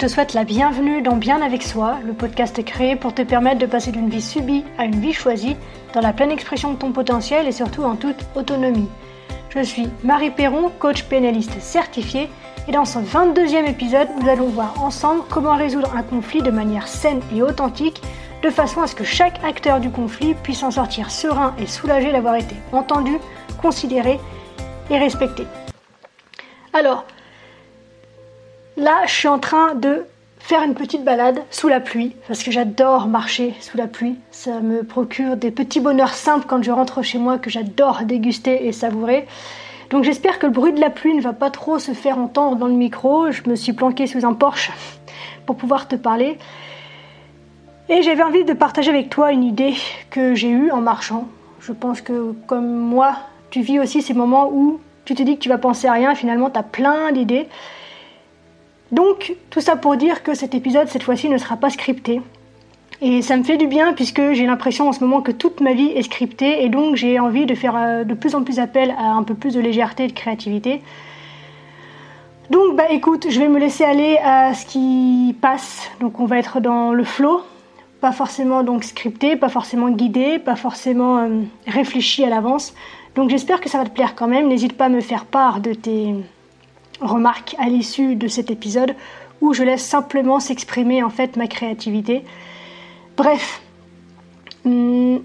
te souhaite la bienvenue dans Bien avec soi. Le podcast créé pour te permettre de passer d'une vie subie à une vie choisie, dans la pleine expression de ton potentiel et surtout en toute autonomie. Je suis Marie Perron, coach pénaliste certifiée, et dans ce 22e épisode, nous allons voir ensemble comment résoudre un conflit de manière saine et authentique, de façon à ce que chaque acteur du conflit puisse en sortir serein et soulagé d'avoir été entendu, considéré et respecté. Alors, là, je suis en train de faire une petite balade sous la pluie, parce que j'adore marcher sous la pluie. Ça me procure des petits bonheurs simples quand je rentre chez moi que j'adore déguster et savourer. Donc j'espère que le bruit de la pluie ne va pas trop se faire entendre dans le micro. Je me suis planquée sous un porche pour pouvoir te parler. Et j'avais envie de partager avec toi une idée que j'ai eue en marchant. Je pense que comme moi, tu vis aussi ces moments où tu te dis que tu vas penser à rien, finalement tu as plein d'idées. Donc tout ça pour dire que cet épisode cette fois-ci ne sera pas scripté. Et ça me fait du bien puisque j'ai l'impression en ce moment que toute ma vie est scriptée et donc j'ai envie de faire euh, de plus en plus appel à un peu plus de légèreté et de créativité. Donc bah écoute, je vais me laisser aller à ce qui passe. Donc on va être dans le flow, pas forcément donc scripté, pas forcément guidé, pas forcément euh, réfléchi à l'avance. Donc j'espère que ça va te plaire quand même. N'hésite pas à me faire part de tes remarques à l'issue de cet épisode où je laisse simplement s'exprimer en fait ma créativité. Bref, hmm,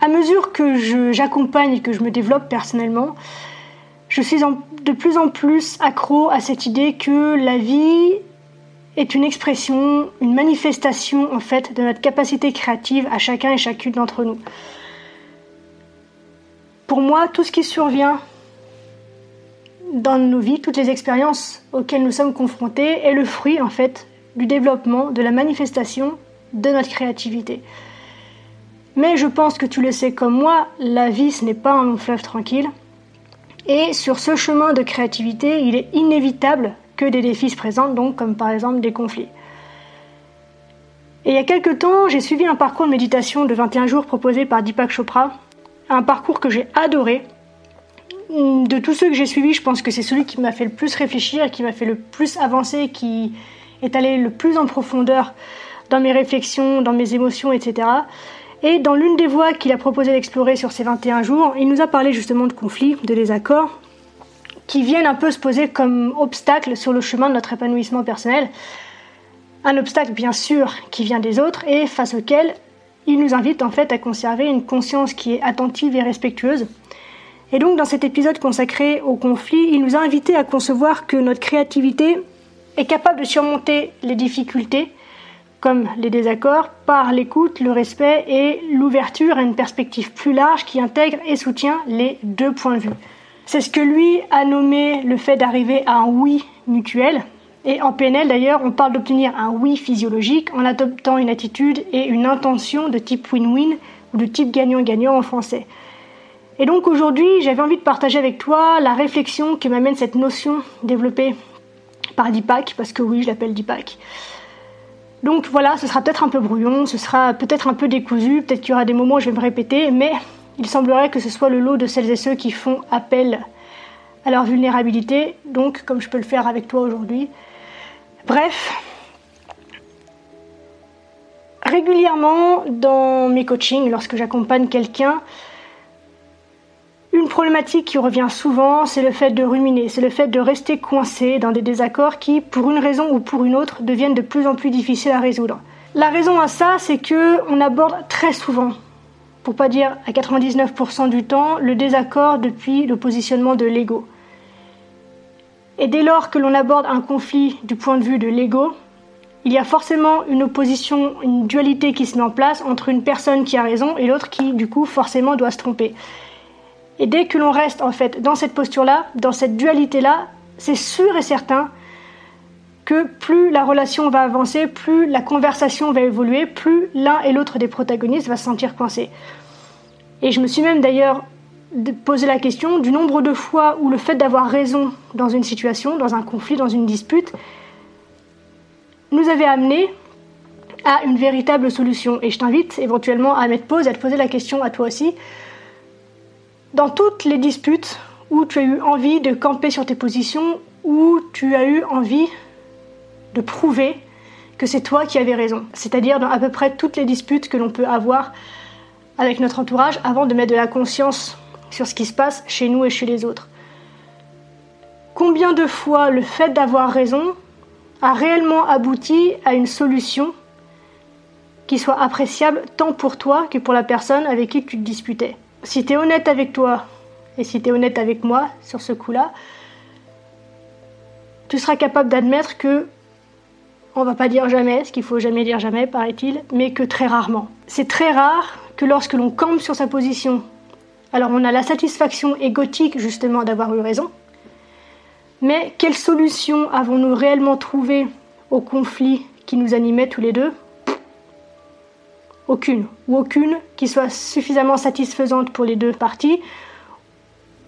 à mesure que j'accompagne et que je me développe personnellement, je suis de plus en plus accro à cette idée que la vie est une expression, une manifestation en fait de notre capacité créative à chacun et chacune d'entre nous. Pour moi, tout ce qui survient dans nos vies, toutes les expériences auxquelles nous sommes confrontés est le fruit en fait du développement, de la manifestation de notre créativité. Mais je pense que tu le sais comme moi, la vie ce n'est pas un long fleuve tranquille. Et sur ce chemin de créativité, il est inévitable que des défis se présentent, donc comme par exemple des conflits. Et il y a quelques temps, j'ai suivi un parcours de méditation de 21 jours proposé par Deepak Chopra, un parcours que j'ai adoré. De tous ceux que j'ai suivis, je pense que c'est celui qui m'a fait le plus réfléchir, qui m'a fait le plus avancer, qui est allé le plus en profondeur dans mes réflexions, dans mes émotions, etc. Et dans l'une des voies qu'il a proposé d'explorer sur ces 21 jours, il nous a parlé justement de conflits, de désaccords, qui viennent un peu se poser comme obstacle sur le chemin de notre épanouissement personnel. Un obstacle bien sûr qui vient des autres et face auquel il nous invite en fait à conserver une conscience qui est attentive et respectueuse. Et donc dans cet épisode consacré au conflit, il nous a invité à concevoir que notre créativité est capable de surmonter les difficultés, comme les désaccords, par l'écoute, le respect et l'ouverture à une perspective plus large qui intègre et soutient les deux points de vue. C'est ce que lui a nommé le fait d'arriver à un oui mutuel. Et en PNL d'ailleurs, on parle d'obtenir un oui physiologique en adoptant une attitude et une intention de type win-win ou de type gagnant-gagnant en français. Et donc aujourd'hui, j'avais envie de partager avec toi la réflexion que m'amène cette notion développée par Deepak, parce que oui, je l'appelle Deepak. Donc voilà, ce sera peut-être un peu brouillon, ce sera peut-être un peu décousu, peut-être qu'il y aura des moments où je vais me répéter, mais il semblerait que ce soit le lot de celles et ceux qui font appel à leur vulnérabilité, donc comme je peux le faire avec toi aujourd'hui. Bref, régulièrement dans mes coachings, lorsque j'accompagne quelqu'un, une problématique qui revient souvent, c'est le fait de ruminer, c'est le fait de rester coincé dans des désaccords qui, pour une raison ou pour une autre, deviennent de plus en plus difficiles à résoudre. La raison à ça, c'est que on aborde très souvent, pour pas dire à 99% du temps, le désaccord depuis le positionnement de l'ego. Et dès lors que l'on aborde un conflit du point de vue de l'ego, il y a forcément une opposition, une dualité qui se met en place entre une personne qui a raison et l'autre qui, du coup, forcément doit se tromper. Et dès que l'on reste en fait dans cette posture-là, dans cette dualité-là, c'est sûr et certain que plus la relation va avancer, plus la conversation va évoluer, plus l'un et l'autre des protagonistes va se sentir coincé. Et je me suis même d'ailleurs posé la question du nombre de fois où le fait d'avoir raison dans une situation, dans un conflit, dans une dispute, nous avait amené à une véritable solution. Et je t'invite éventuellement à mettre pause et à te poser la question à toi aussi dans toutes les disputes où tu as eu envie de camper sur tes positions, où tu as eu envie de prouver que c'est toi qui avais raison. C'est-à-dire dans à peu près toutes les disputes que l'on peut avoir avec notre entourage avant de mettre de la conscience sur ce qui se passe chez nous et chez les autres. Combien de fois le fait d'avoir raison a réellement abouti à une solution qui soit appréciable tant pour toi que pour la personne avec qui tu te disputais? Si tu es honnête avec toi et si tu es honnête avec moi sur ce coup-là, tu seras capable d'admettre que on va pas dire jamais, ce qu'il faut jamais dire jamais, paraît-il, mais que très rarement. C'est très rare que lorsque l'on campe sur sa position, alors on a la satisfaction égotique justement d'avoir eu raison, mais quelle solution avons-nous réellement trouvé au conflit qui nous animait tous les deux? Aucune, ou aucune qui soit suffisamment satisfaisante pour les deux parties,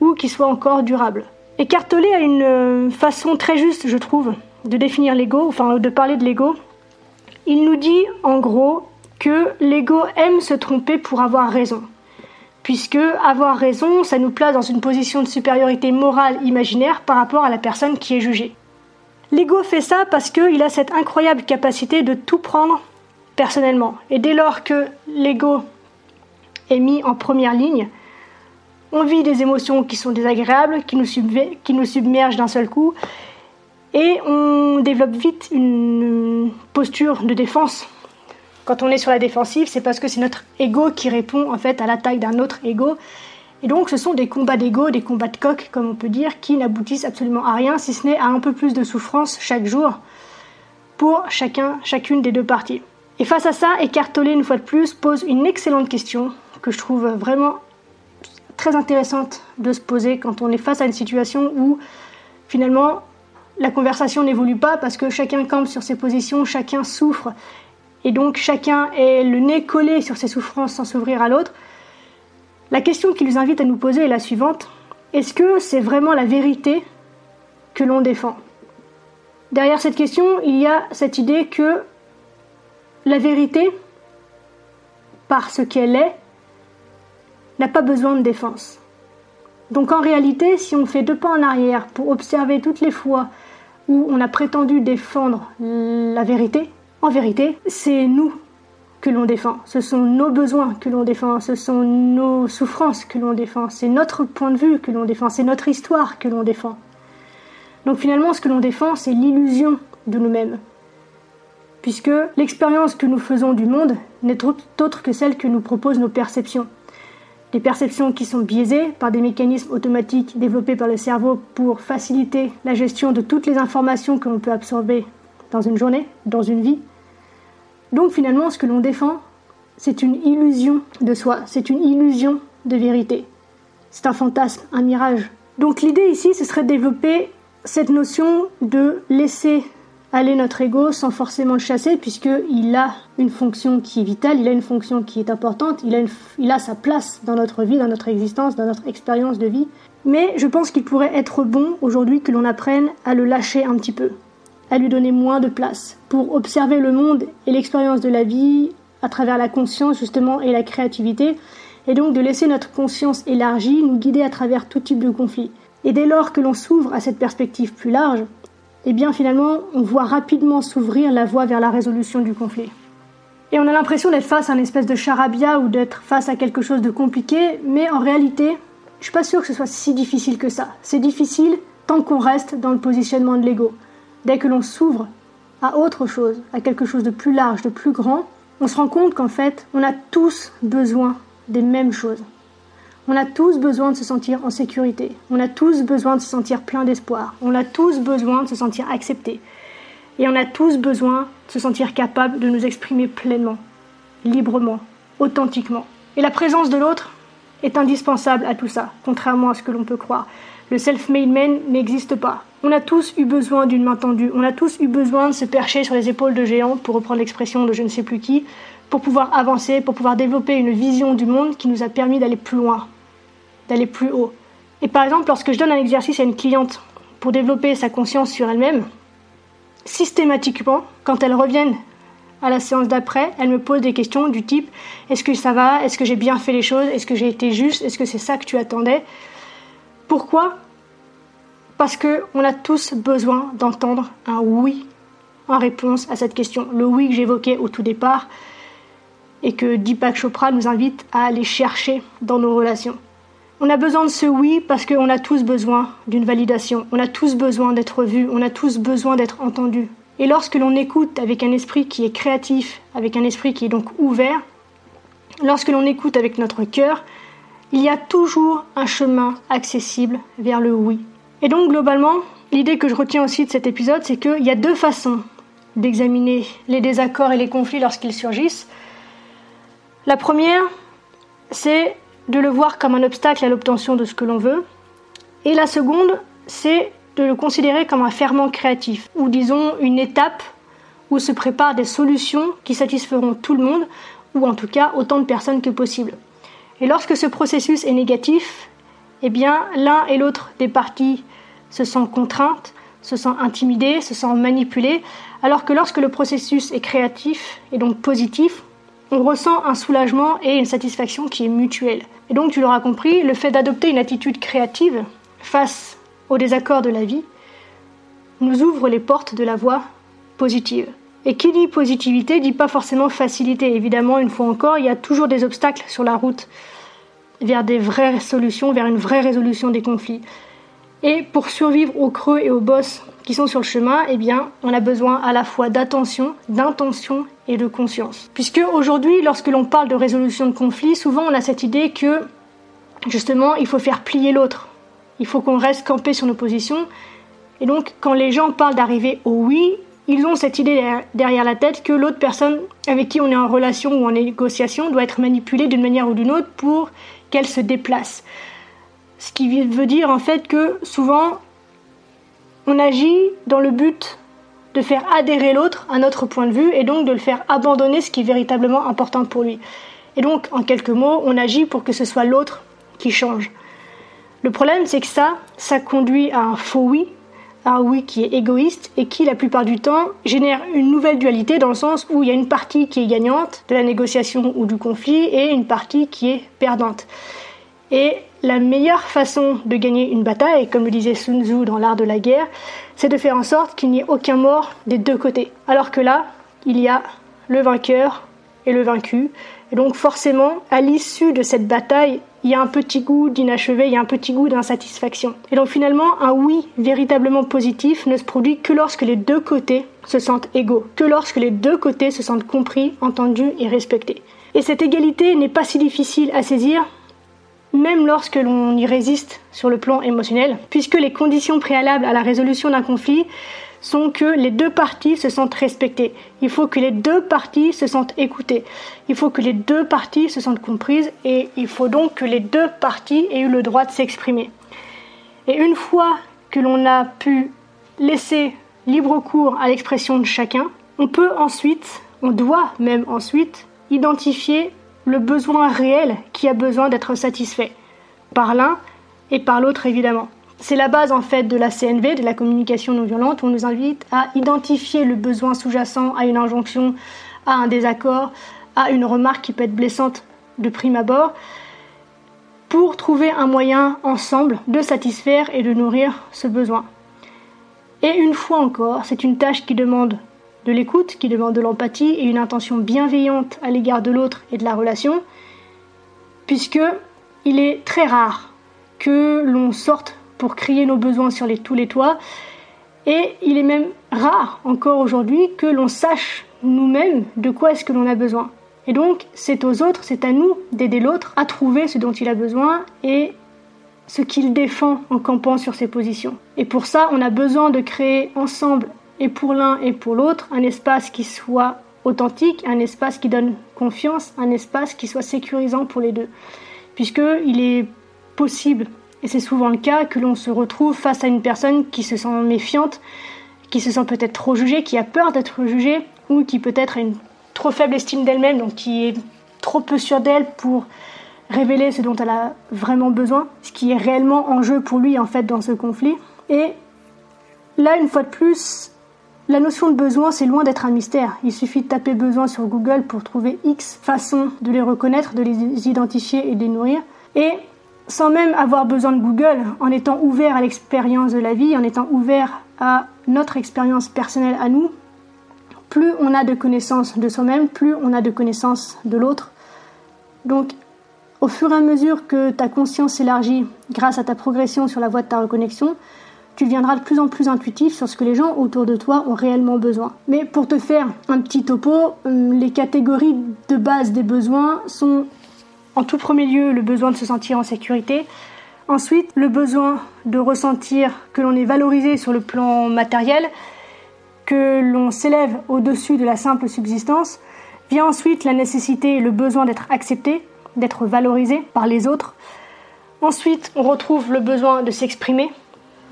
ou qui soit encore durable. Écartelé a une façon très juste, je trouve, de définir l'ego, enfin de parler de l'ego, il nous dit en gros que l'ego aime se tromper pour avoir raison. Puisque avoir raison, ça nous place dans une position de supériorité morale imaginaire par rapport à la personne qui est jugée. L'ego fait ça parce qu'il a cette incroyable capacité de tout prendre personnellement. Et dès lors que l'ego est mis en première ligne, on vit des émotions qui sont désagréables, qui nous, submergent d'un seul coup, et on développe vite une posture de défense. Quand on est sur la défensive, c'est parce que c'est notre ego qui répond en fait à l'attaque d'un autre ego. Et donc ce sont des combats d'ego, des combats de coq, comme on peut dire, qui n'aboutissent absolument à rien, si ce n'est à un peu plus de souffrance chaque jour pour chacun, chacune des deux parties. Et face à ça, écartoler une fois de plus pose une excellente question que je trouve vraiment très intéressante de se poser quand on est face à une situation où finalement la conversation n'évolue pas parce que chacun campe sur ses positions, chacun souffre, et donc chacun est le nez collé sur ses souffrances sans s'ouvrir à l'autre. La question qui nous invite à nous poser est la suivante. Est-ce que c'est vraiment la vérité que l'on défend? Derrière cette question, il y a cette idée que la vérité, par ce qu'elle est, n'a pas besoin de défense. Donc en réalité, si on fait deux pas en arrière pour observer toutes les fois où on a prétendu défendre la vérité, en vérité, c'est nous que l'on défend, ce sont nos besoins que l'on défend, ce sont nos souffrances que l'on défend, c'est notre point de vue que l'on défend, c'est notre histoire que l'on défend. Donc finalement, ce que l'on défend, c'est l'illusion de nous-mêmes. Puisque l'expérience que nous faisons du monde n'est autre que celle que nous proposent nos perceptions. Des perceptions qui sont biaisées par des mécanismes automatiques développés par le cerveau pour faciliter la gestion de toutes les informations que l'on peut absorber dans une journée, dans une vie. Donc finalement, ce que l'on défend, c'est une illusion de soi, c'est une illusion de vérité. C'est un fantasme, un mirage. Donc l'idée ici, ce serait de développer cette notion de laisser aller notre ego sans forcément le chasser, puisqu'il a une fonction qui est vitale, il a une fonction qui est importante, il a, il a sa place dans notre vie, dans notre existence, dans notre expérience de vie. Mais je pense qu'il pourrait être bon aujourd'hui que l'on apprenne à le lâcher un petit peu, à lui donner moins de place, pour observer le monde et l'expérience de la vie à travers la conscience justement et la créativité, et donc de laisser notre conscience élargie nous guider à travers tout type de conflit. Et dès lors que l'on s'ouvre à cette perspective plus large, eh bien finalement, on voit rapidement s'ouvrir la voie vers la résolution du conflit. Et on a l'impression d'être face à une espèce de charabia ou d'être face à quelque chose de compliqué, mais en réalité, je suis pas sûre que ce soit si difficile que ça. C'est difficile tant qu'on reste dans le positionnement de l'ego. Dès que l'on s'ouvre à autre chose, à quelque chose de plus large, de plus grand, on se rend compte qu'en fait, on a tous besoin des mêmes choses. On a tous besoin de se sentir en sécurité. On a tous besoin de se sentir plein d'espoir. On a tous besoin de se sentir accepté. Et on a tous besoin de se sentir capable de nous exprimer pleinement, librement, authentiquement. Et la présence de l'autre est indispensable à tout ça, contrairement à ce que l'on peut croire. Le self-made man n'existe pas. On a tous eu besoin d'une main tendue, on a tous eu besoin de se percher sur les épaules de géants, pour reprendre l'expression de je ne sais plus qui, pour pouvoir avancer, pour pouvoir développer une vision du monde qui nous a permis d'aller plus loin, d'aller plus haut. Et par exemple, lorsque je donne un exercice à une cliente pour développer sa conscience sur elle-même, systématiquement, quand elle revient à la séance d'après, elle me pose des questions du type est-ce que ça va? Est-ce que j'ai bien fait les choses? Est-ce que j'ai été juste? Est-ce que c'est ça que tu attendais? Pourquoi? Parce qu'on a tous besoin d'entendre un oui en réponse à cette question. Le oui que j'évoquais au tout départ et que Deepak Chopra nous invite à aller chercher dans nos relations. On a besoin de ce oui parce qu'on a tous besoin d'une validation, on a tous besoin d'être vus, on a tous besoin d'être entendus. Et lorsque l'on écoute avec un esprit qui est créatif, avec un esprit qui est donc ouvert, lorsque l'on écoute avec notre cœur, il y a toujours un chemin accessible vers le oui. Et donc globalement, l'idée que je retiens aussi de cet épisode, c'est qu'il y a deux façons d'examiner les désaccords et les conflits lorsqu'ils surgissent. La première, c'est de le voir comme un obstacle à l'obtention de ce que l'on veut. Et la seconde, c'est de le considérer comme un ferment créatif, ou disons une étape où se préparent des solutions qui satisferont tout le monde, ou en tout cas autant de personnes que possible. Et lorsque ce processus est négatif, eh bien l'un et l'autre des parties se sentent contraintes, se sentent intimidées, se sentent manipulées, alors que lorsque le processus est créatif et donc positif, on ressent un soulagement et une satisfaction qui est mutuelle. Et donc, tu l'auras compris, le fait d'adopter une attitude créative face aux désaccords de la vie nous ouvre les portes de la voie positive. Et qui dit positivité dit pas forcément facilité. Évidemment, une fois encore, il y a toujours des obstacles sur la route vers des vraies solutions, vers une vraie résolution des conflits. Et pour survivre aux creux et aux bosses qui sont sur le chemin, eh bien, on a besoin à la fois d'attention, d'intention et de conscience. Puisque aujourd'hui, lorsque l'on parle de résolution de conflits, souvent on a cette idée que justement, il faut faire plier l'autre. Il faut qu'on reste campé sur nos positions. Et donc, quand les gens parlent d'arriver au oui, ils ont cette idée derrière la tête que l'autre personne avec qui on est en relation ou en négociation doit être manipulée d'une manière ou d'une autre pour qu'elle se déplace. Ce qui veut dire en fait que souvent on agit dans le but de faire adhérer l'autre à notre point de vue et donc de le faire abandonner ce qui est véritablement important pour lui. Et donc, en quelques mots, on agit pour que ce soit l'autre qui change. Le problème, c'est que ça, ça conduit à un faux oui, à un oui qui est égoïste et qui, la plupart du temps, génère une nouvelle dualité dans le sens où il y a une partie qui est gagnante de la négociation ou du conflit et une partie qui est perdante. Et la meilleure façon de gagner une bataille, comme le disait Sun Tzu dans l'art de la guerre, c'est de faire en sorte qu'il n'y ait aucun mort des deux côtés. Alors que là, il y a le vainqueur et le vaincu. Et donc forcément, à l'issue de cette bataille, il y a un petit goût d'inachevé, il y a un petit goût d'insatisfaction. Et donc finalement, un oui véritablement positif ne se produit que lorsque les deux côtés se sentent égaux, que lorsque les deux côtés se sentent compris, entendus et respectés. Et cette égalité n'est pas si difficile à saisir même lorsque l'on y résiste sur le plan émotionnel, puisque les conditions préalables à la résolution d'un conflit sont que les deux parties se sentent respectées. Il faut que les deux parties se sentent écoutées. Il faut que les deux parties se sentent comprises et il faut donc que les deux parties aient eu le droit de s'exprimer. Et une fois que l'on a pu laisser libre cours à l'expression de chacun, on peut ensuite, on doit même ensuite, identifier le besoin réel qui a besoin d'être satisfait, par l'un et par l'autre évidemment. C'est la base en fait de la CNV, de la communication non violente, où on nous invite à identifier le besoin sous-jacent à une injonction, à un désaccord, à une remarque qui peut être blessante de prime abord, pour trouver un moyen ensemble de satisfaire et de nourrir ce besoin. Et une fois encore, c'est une tâche qui demande de l'écoute qui demande de l'empathie et une intention bienveillante à l'égard de l'autre et de la relation, puisque il est très rare que l'on sorte pour crier nos besoins sur tous les toits, et il est même rare encore aujourd'hui que l'on sache nous-mêmes de quoi est-ce que l'on a besoin. Et donc, c'est aux autres, c'est à nous d'aider l'autre à trouver ce dont il a besoin et ce qu'il défend en campant sur ses positions. Et pour ça, on a besoin de créer ensemble et pour l'un et pour l'autre, un espace qui soit authentique, un espace qui donne confiance, un espace qui soit sécurisant pour les deux. Puisqu'il est possible, et c'est souvent le cas, que l'on se retrouve face à une personne qui se sent méfiante, qui se sent peut-être trop jugée, qui a peur d'être jugée, ou qui peut-être a une trop faible estime d'elle-même, donc qui est trop peu sûre d'elle pour révéler ce dont elle a vraiment besoin, ce qui est réellement en jeu pour lui en fait dans ce conflit. Et là, une fois de plus, la notion de besoin, c'est loin d'être un mystère. Il suffit de taper besoin sur Google pour trouver X façons de les reconnaître, de les identifier et de les nourrir. Et sans même avoir besoin de Google, en étant ouvert à l'expérience de la vie, en étant ouvert à notre expérience personnelle à nous, plus on a de connaissances de soi-même, plus on a de connaissances de l'autre. Donc, au fur et à mesure que ta conscience s'élargit grâce à ta progression sur la voie de ta reconnexion, tu deviendras de plus en plus intuitif sur ce que les gens autour de toi ont réellement besoin. Mais pour te faire un petit topo, hum, les catégories de base des besoins sont en tout premier lieu le besoin de se sentir en sécurité, ensuite le besoin de ressentir que l'on est valorisé sur le plan matériel, que l'on s'élève au-dessus de la simple subsistance, vient ensuite la nécessité et le besoin d'être accepté, d'être valorisé par les autres. Ensuite, on retrouve le besoin de s'exprimer,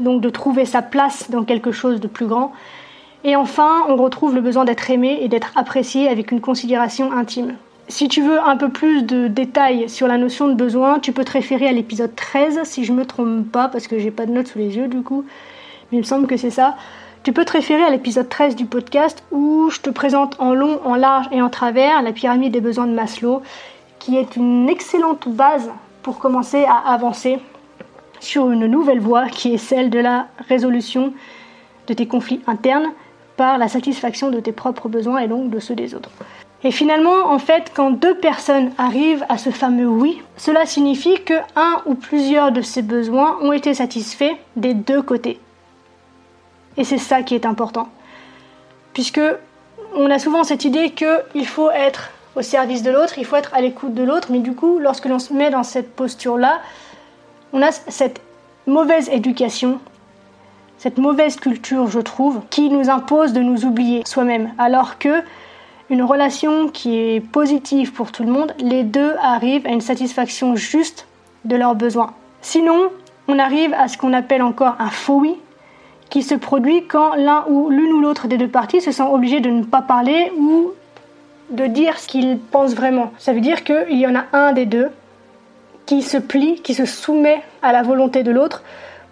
donc de trouver sa place dans quelque chose de plus grand. Et enfin, on retrouve le besoin d'être aimé et d'être apprécié avec une considération intime. Si tu veux un peu plus de détails sur la notion de besoin, tu peux te référer à l'épisode 13, si je me trompe pas, parce que j'ai pas de notes sous les yeux du coup, mais il me semble que c'est ça. Tu peux te référer à l'épisode 13 du podcast où je te présente en long, en large et en travers la pyramide des besoins de Maslow, qui est une excellente base pour commencer à avancer sur une nouvelle voie qui est celle de la résolution de tes conflits internes par la satisfaction de tes propres besoins et donc de ceux des autres. Et finalement, en fait, quand deux personnes arrivent à ce fameux oui, cela signifie que un ou plusieurs de ces besoins ont été satisfaits des deux côtés. Et c'est ça qui est important. Puisque on a souvent cette idée qu'il faut être au service de l'autre, il faut être à l'écoute de l'autre, mais du coup, lorsque l'on se met dans cette posture-là, on a cette mauvaise éducation, cette mauvaise culture, je trouve, qui nous impose de nous oublier soi-même. Alors que une relation qui est positive pour tout le monde, les deux arrivent à une satisfaction juste de leurs besoins. Sinon, on arrive à ce qu'on appelle encore un faux oui, qui se produit quand l'un ou l'une ou l'autre des deux parties se sent obligé de ne pas parler ou de dire ce qu'il pense vraiment. Ça veut dire qu'il y en a un des deux qui se plie, qui se soumet à la volonté de l'autre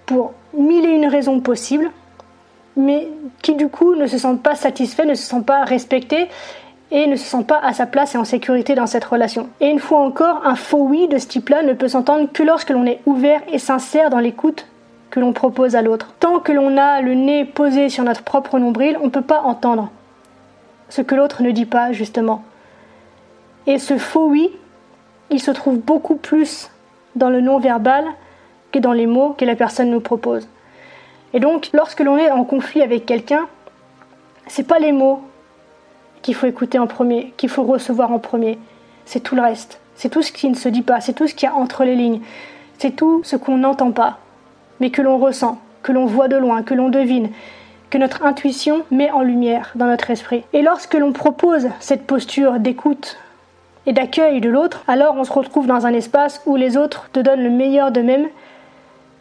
pour mille et une raisons possibles, mais qui du coup ne se sent pas satisfait, ne se sent pas respecté et ne se sent pas à sa place et en sécurité dans cette relation. Et une fois encore, un faux oui de ce type-là ne peut s'entendre que lorsque l'on est ouvert et sincère dans l'écoute que l'on propose à l'autre. Tant que l'on a le nez posé sur notre propre nombril, on ne peut pas entendre ce que l'autre ne dit pas, justement. Et ce faux oui, il se trouve beaucoup plus dans le non-verbal que dans les mots que la personne nous propose. Et donc, lorsque l'on est en conflit avec quelqu'un, c'est pas les mots qu'il faut écouter en premier, qu'il faut recevoir en premier. C'est tout le reste. C'est tout ce qui ne se dit pas. C'est tout ce qu'il y a entre les lignes. C'est tout ce qu'on n'entend pas, mais que l'on ressent, que l'on voit de loin, que l'on devine, que notre intuition met en lumière dans notre esprit. Et lorsque l'on propose cette posture d'écoute d'accueil de l'autre, alors on se retrouve dans un espace où les autres te donnent le meilleur d'eux-mêmes,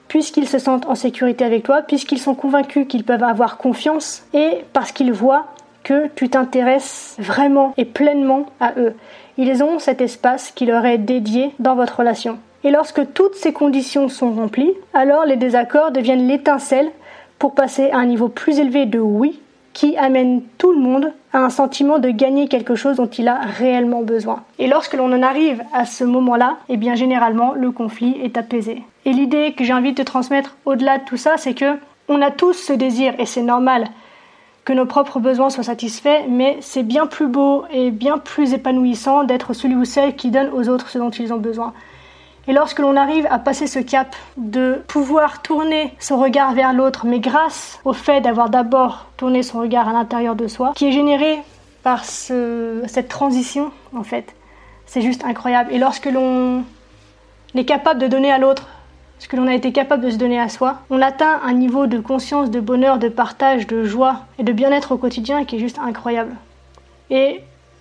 puisqu'ils se sentent en sécurité avec toi, puisqu'ils sont convaincus qu'ils peuvent avoir confiance, et parce qu'ils voient que tu t'intéresses vraiment et pleinement à eux. Ils ont cet espace qui leur est dédié dans votre relation. Et lorsque toutes ces conditions sont remplies, alors les désaccords deviennent l'étincelle pour passer à un niveau plus élevé de oui qui amène tout le monde un sentiment de gagner quelque chose dont il a réellement besoin. Et lorsque l'on en arrive à ce moment-là, eh bien généralement le conflit est apaisé. Et l'idée que j'ai envie de te transmettre au-delà de tout ça, c'est que on a tous ce désir et c'est normal que nos propres besoins soient satisfaits, mais c'est bien plus beau et bien plus épanouissant d'être celui ou celle qui donne aux autres ce dont ils ont besoin. Et lorsque l'on arrive à passer ce cap de pouvoir tourner son regard vers l'autre, mais grâce au fait d'avoir d'abord tourné son regard à l'intérieur de soi, qui est généré par cette transition, en fait, c'est juste incroyable. Et lorsque l'on est capable de donner à l'autre ce que l'on a été capable de se donner à soi, on atteint un niveau de conscience, de bonheur, de partage, de joie et de bien-être au quotidien qui est juste incroyable.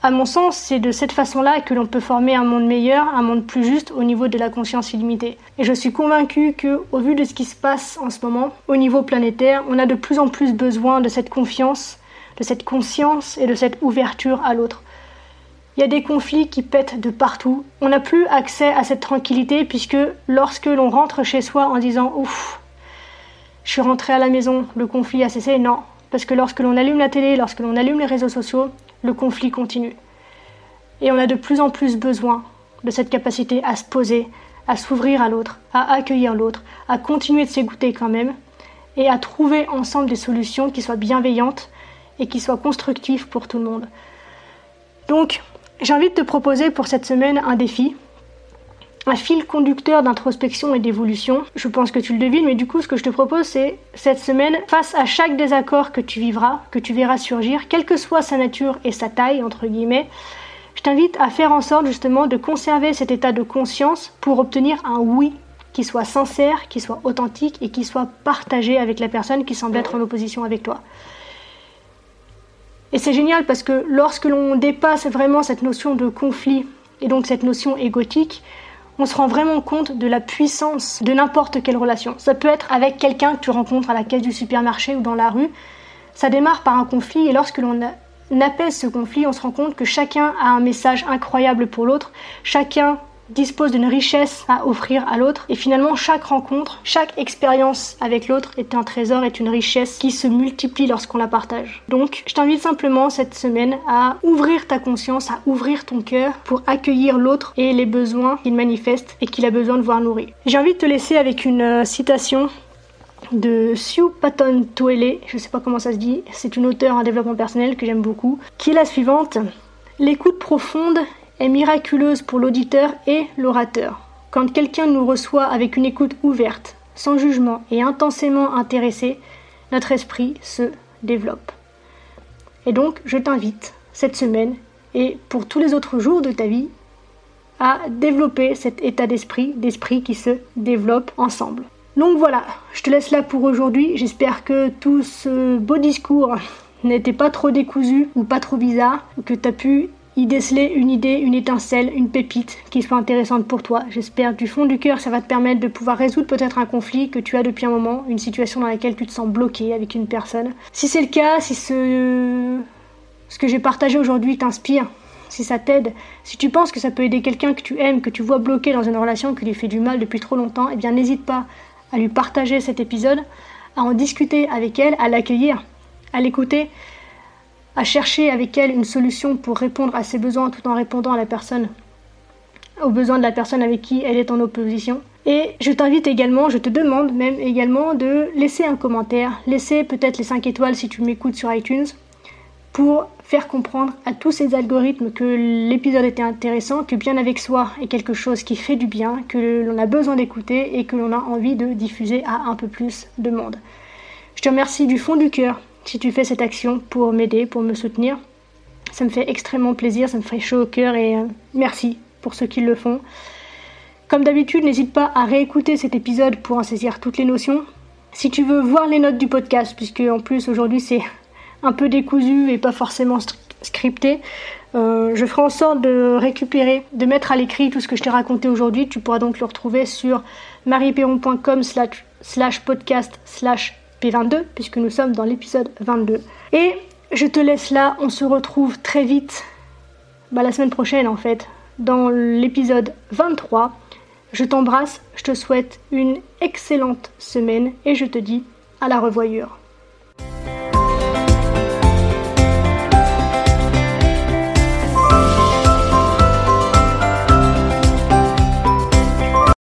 À mon sens, c'est de cette façon-là que l'on peut former un monde meilleur, un monde plus juste au niveau de la conscience illimitée. Et je suis convaincue que, au vu de ce qui se passe en ce moment, au niveau planétaire, on a de plus en plus besoin de cette confiance, de cette conscience et de cette ouverture à l'autre. Il y a des conflits qui pètent de partout. On n'a plus accès à cette tranquillité puisque lorsque l'on rentre chez soi en disant ouf, je suis rentré à la maison, le conflit a cessé, non. Parce que lorsque l'on allume la télé, lorsque l'on allume les réseaux sociaux, le conflit continue. Et on a de plus en plus besoin de cette capacité à se poser, à s'ouvrir à l'autre, à accueillir l'autre, à continuer de s'écouter quand même, et à trouver ensemble des solutions qui soient bienveillantes et qui soient constructives pour tout le monde. Donc, de te proposer pour cette semaine un défi, un fil conducteur d'introspection et d'évolution. Je pense que tu le devines, mais du coup, ce que je te propose, c'est cette semaine, face à chaque désaccord que tu vivras, que tu verras surgir, quelle que soit sa nature et sa taille, entre guillemets, je t'invite à faire en sorte justement de conserver cet état de conscience pour obtenir un oui qui soit sincère, qui soit authentique et qui soit partagé avec la personne qui semble être en opposition avec toi. Et c'est génial parce que lorsque l'on dépasse vraiment cette notion de conflit et donc cette notion égotique, on se rend vraiment compte de la puissance de n'importe quelle relation. Ça peut être avec quelqu'un que tu rencontres à la caisse du supermarché ou dans la rue. Ça démarre par un conflit et lorsque l'on apaise ce conflit, on se rend compte que chacun a un message incroyable pour l'autre, chacun dispose d'une richesse à offrir à l'autre et finalement chaque rencontre, chaque expérience avec l'autre est un trésor, est une richesse qui se multiplie lorsqu'on la partage. Donc je t'invite simplement cette semaine à ouvrir ta conscience, à ouvrir ton cœur pour accueillir l'autre et les besoins qu'il manifeste et qu'il a besoin de voir nourris. J'ai envie de te laisser avec une euh, citation de Sue Patton Toele, je sais pas comment ça se dit, c'est une auteure en développement personnel que j'aime beaucoup, qui est la suivante. L'écoute profonde est miraculeuse pour l'auditeur et l'orateur. Quand quelqu'un nous reçoit avec une écoute ouverte, sans jugement et intensément intéressé, notre esprit se développe. Et donc, je t'invite cette semaine et pour tous les autres jours de ta vie à développer cet état d'esprit, d'esprit qui se développe ensemble. Donc voilà, je te laisse là pour aujourd'hui. J'espère que tout ce beau discours n'était pas trop décousu ou pas trop bizarre, que tu as pu y déceler une idée, une étincelle, une pépite qui soit intéressante pour toi. J'espère du fond du cœur ça va te permettre de pouvoir résoudre peut-être un conflit que tu as depuis un moment, une situation dans laquelle tu te sens bloqué avec une personne. Si c'est le cas, si ce, ce que j'ai partagé aujourd'hui t'inspire, si ça t'aide, si tu penses que ça peut aider quelqu'un que tu aimes, que tu vois bloqué dans une relation qui lui fait du mal depuis trop longtemps, eh bien n'hésite pas à lui partager cet épisode, à en discuter avec elle, à l'accueillir, à l'écouter à chercher avec elle une solution pour répondre à ses besoins tout en répondant à la personne, aux besoins de la personne avec qui elle est en opposition. Et je t'invite également, je te demande même également de laisser un commentaire, laisser peut-être les 5 étoiles si tu m'écoutes sur iTunes, pour faire comprendre à tous ces algorithmes que l'épisode était intéressant, que bien avec soi est quelque chose qui fait du bien, que l'on a besoin d'écouter et que l'on a envie de diffuser à un peu plus de monde. Je te remercie du fond du cœur si tu fais cette action pour m'aider, pour me soutenir. Ça me fait extrêmement plaisir, ça me fait chaud au cœur et euh, merci pour ceux qui le font. Comme d'habitude, n'hésite pas à réécouter cet épisode pour en saisir toutes les notions. Si tu veux voir les notes du podcast, puisque en plus aujourd'hui c'est un peu décousu et pas forcément scripté, euh, je ferai en sorte de récupérer, de mettre à l'écrit tout ce que je t'ai raconté aujourd'hui. Tu pourras donc le retrouver sur marieperron.com slash podcast slash P22, puisque nous sommes dans l'épisode 22. Et je te laisse là, on se retrouve très vite, bah, la semaine prochaine en fait, dans l'épisode 23. Je t'embrasse, je te souhaite une excellente semaine et je te dis à la revoyure.